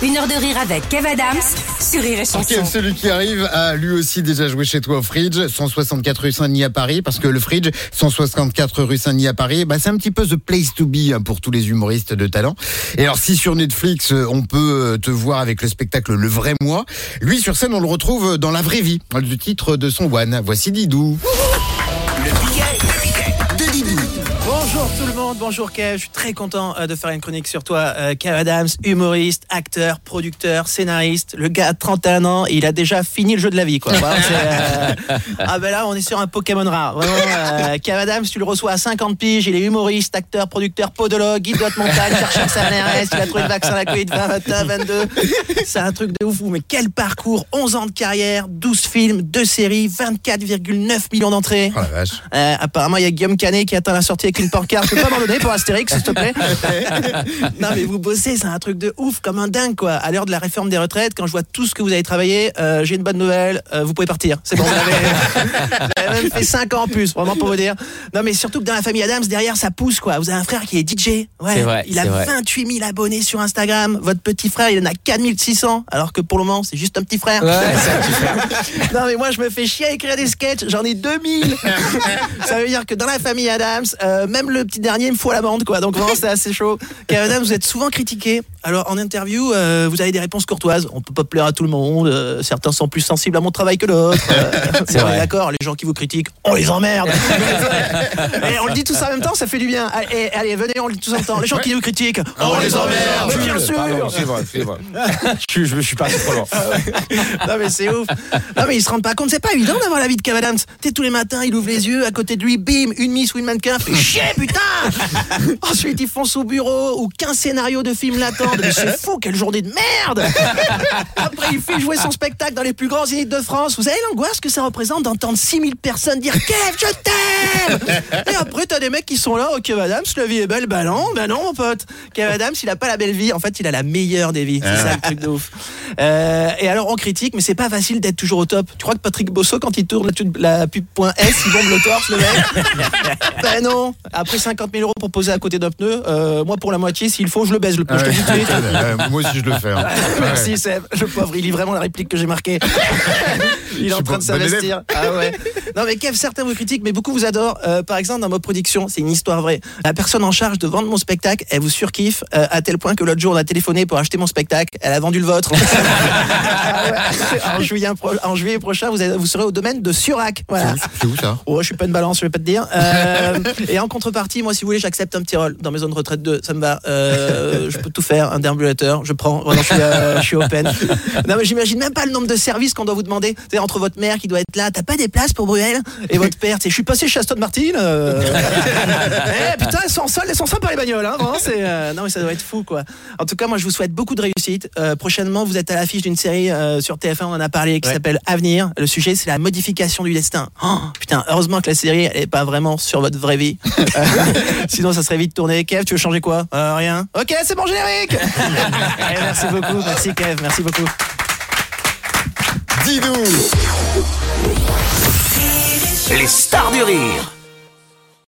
Une heure de rire avec Kev Adams sur Rire et Chanson. celui qui arrive a lui aussi déjà joué chez toi au Fridge, 164 rue Saint-Denis à Paris, parce que le Fridge, 164 rue Saint-Denis à Paris, bah, c'est un petit peu the place to be hein, pour tous les humoristes de talent. Et alors si sur Netflix, euh, on peut euh, te voir avec le spectacle Le Vrai Moi, lui sur scène, on le retrouve dans la vraie vie, le titre de son one. Voici Didou. Bonjour Kev, je suis très content euh, de faire une chronique sur toi. Euh, Kev Adams, humoriste, acteur, producteur, scénariste. Le gars a 31 ans et il a déjà fini le jeu de la vie. Quoi. Euh, Ah ben là, on est sur un Pokémon rare. Vraiment, euh, Kev Adams, tu le reçois à 50 piges, il est humoriste, acteur, producteur, podologue, guide de haute montagne, chercheur CNRS, il a trouvé le vaccin à la Covid 20, 21, 22. C'est un truc de ouf, mais quel parcours 11 ans de carrière, 12 films, 2 séries, 24,9 millions d'entrées. Oh la vache. Euh, apparemment, il y a Guillaume Canet qui attend la sortie avec une pancarte. Donner pour Astérix, s'il te plaît Non, mais vous bossez, c'est un truc de ouf, comme un dingue, quoi. À l'heure de la réforme des retraites, quand je vois tout ce que vous avez travaillé, euh, j'ai une bonne nouvelle. euh, vous pouvez partir. C'est bon, vous avez, vous avez même fait 5 ans en plus, vraiment pour vous dire. Non, mais surtout que dans la famille Adams, derrière, ça pousse, quoi. Vous avez un frère qui est DJ. Ouais, vrai, il a c'est vrai. 28 000 abonnés sur Instagram. Votre petit frère, il en a 4 600. Alors que pour le moment, c'est juste un petit frère. Ouais, c'est un petit frère. Non mais moi je me fais chier à écrire des sketchs, j'en ai 2000 Ça veut dire que dans la famille Adams, euh, même le petit dernier me faut la bande quoi, donc vraiment c'est assez chaud. Kev Adams, vous êtes souvent critiqué, alors en interview, euh, vous avez des réponses courtoises, on peut pas plaire à tout le monde, euh, certains sont plus sensibles à mon travail que d'autres. Euh, C'est. D'accord, les gens qui vous critiquent, on les emmerde Et on le dit tous en même temps, ça fait du bien. Allez, allez, venez, on le dit tous en même temps. Les gens qui nous critiquent, on les emmerde Mais Bien sûr Pardon, c'est vrai, c'est vrai. je, je, je suis pas trop loin. Non mais c'est ouf. Non mais ils se rendent pas compte, c'est pas évident d'avoir la vie de Kev Adams. Sais, tous les matins, il ouvre les yeux, à côté de lui, bim, une miss ou mannequin, fait chier putain Ensuite, ils foncent au bureau où 15 scénarios de films Mais c'est fou, quelle journée de merde Après, il fait jouer son spectacle dans les plus grands zéniths de France. Vous savez l'angoisse que ça représente d'entendre 6000 personnes dire Kev, je t'aime Et après, t'as des mecs qui sont là, oh Kev Adams, la vie est belle, bah non, bah non mon pote. Kev Adams, il a pas la belle vie, en fait, il a la meilleure des vies. C'est ça le truc de ouf. Euh, et alors, on critique, mais c'est pas facile d'être toujours au top. Tu crois que Patrick Bosso, quand il tourne la, la pub point .s, il bombe le torse, le mec? Ben non. Après 50 000 euros pour poser à côté d'un pneu, euh, moi pour la moitié, s'il faut, je le baise le pneu. Je te Euh, moi aussi je le fais. hein. Merci Seb, le pauvre, il lit vraiment la réplique que j'ai marquée. il est en train de s'investir. Ah ouais. Non mais Kev, certains vous critiquent, mais beaucoup vous adorent. Euh, par exemple, dans ma production, c'est une histoire vraie. La personne en charge de vendre mon spectacle, elle vous surkiffe euh, à tel point que l'autre jour, on a téléphoné pour acheter mon spectacle. Elle a vendu le vôtre. Ah en, juillet, pro- en juillet prochain, vous, avez- vous serez au domaine de Surac. Voilà. C'est où ça? Oh, je suis pas une balance, je vais pas te dire. Euh, et en contrepartie, moi, si vous voulez, j'accepte un petit rôle dans Maison de retraite 2. Ça me va. Euh, je peux tout faire. Un déambulateur, je prends. Vraiment, je suis, euh, je suis open. Non, mais j'imagine même pas le nombre de services qu'on doit vous demander. C'est entre votre mère qui doit être là. T'as pas des places pour Bruel Et votre père, tu sais, je suis passé chez Aston Martin. euh. Eh, putain, elles sont solde, elles sont sympas les bagnoles. Hein, vraiment, c'est, euh, Non, mais ça doit être fou, quoi. En tout cas, moi, je vous souhaite beaucoup de réussite. Prochainement, vous êtes à l'affiche d'une série sur TF1, on en a parlé, qui Ouais. s'appelle Avenir. Le sujet, c'est la modification du destin. Oh, putain, heureusement que la série, elle est pas vraiment sur votre vraie vie. Sinon, ça serait vite tourné. Kev, tu veux changer quoi? Rien? Ok, c'est bon générique. Eh, merci beaucoup, merci Kev, merci beaucoup. Didou Les stars du rire